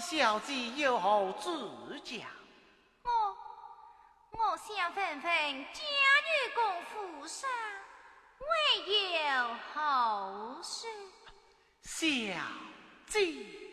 小姐有何指教？我我想问问家女公府上未有好事。小姐。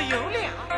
有俩。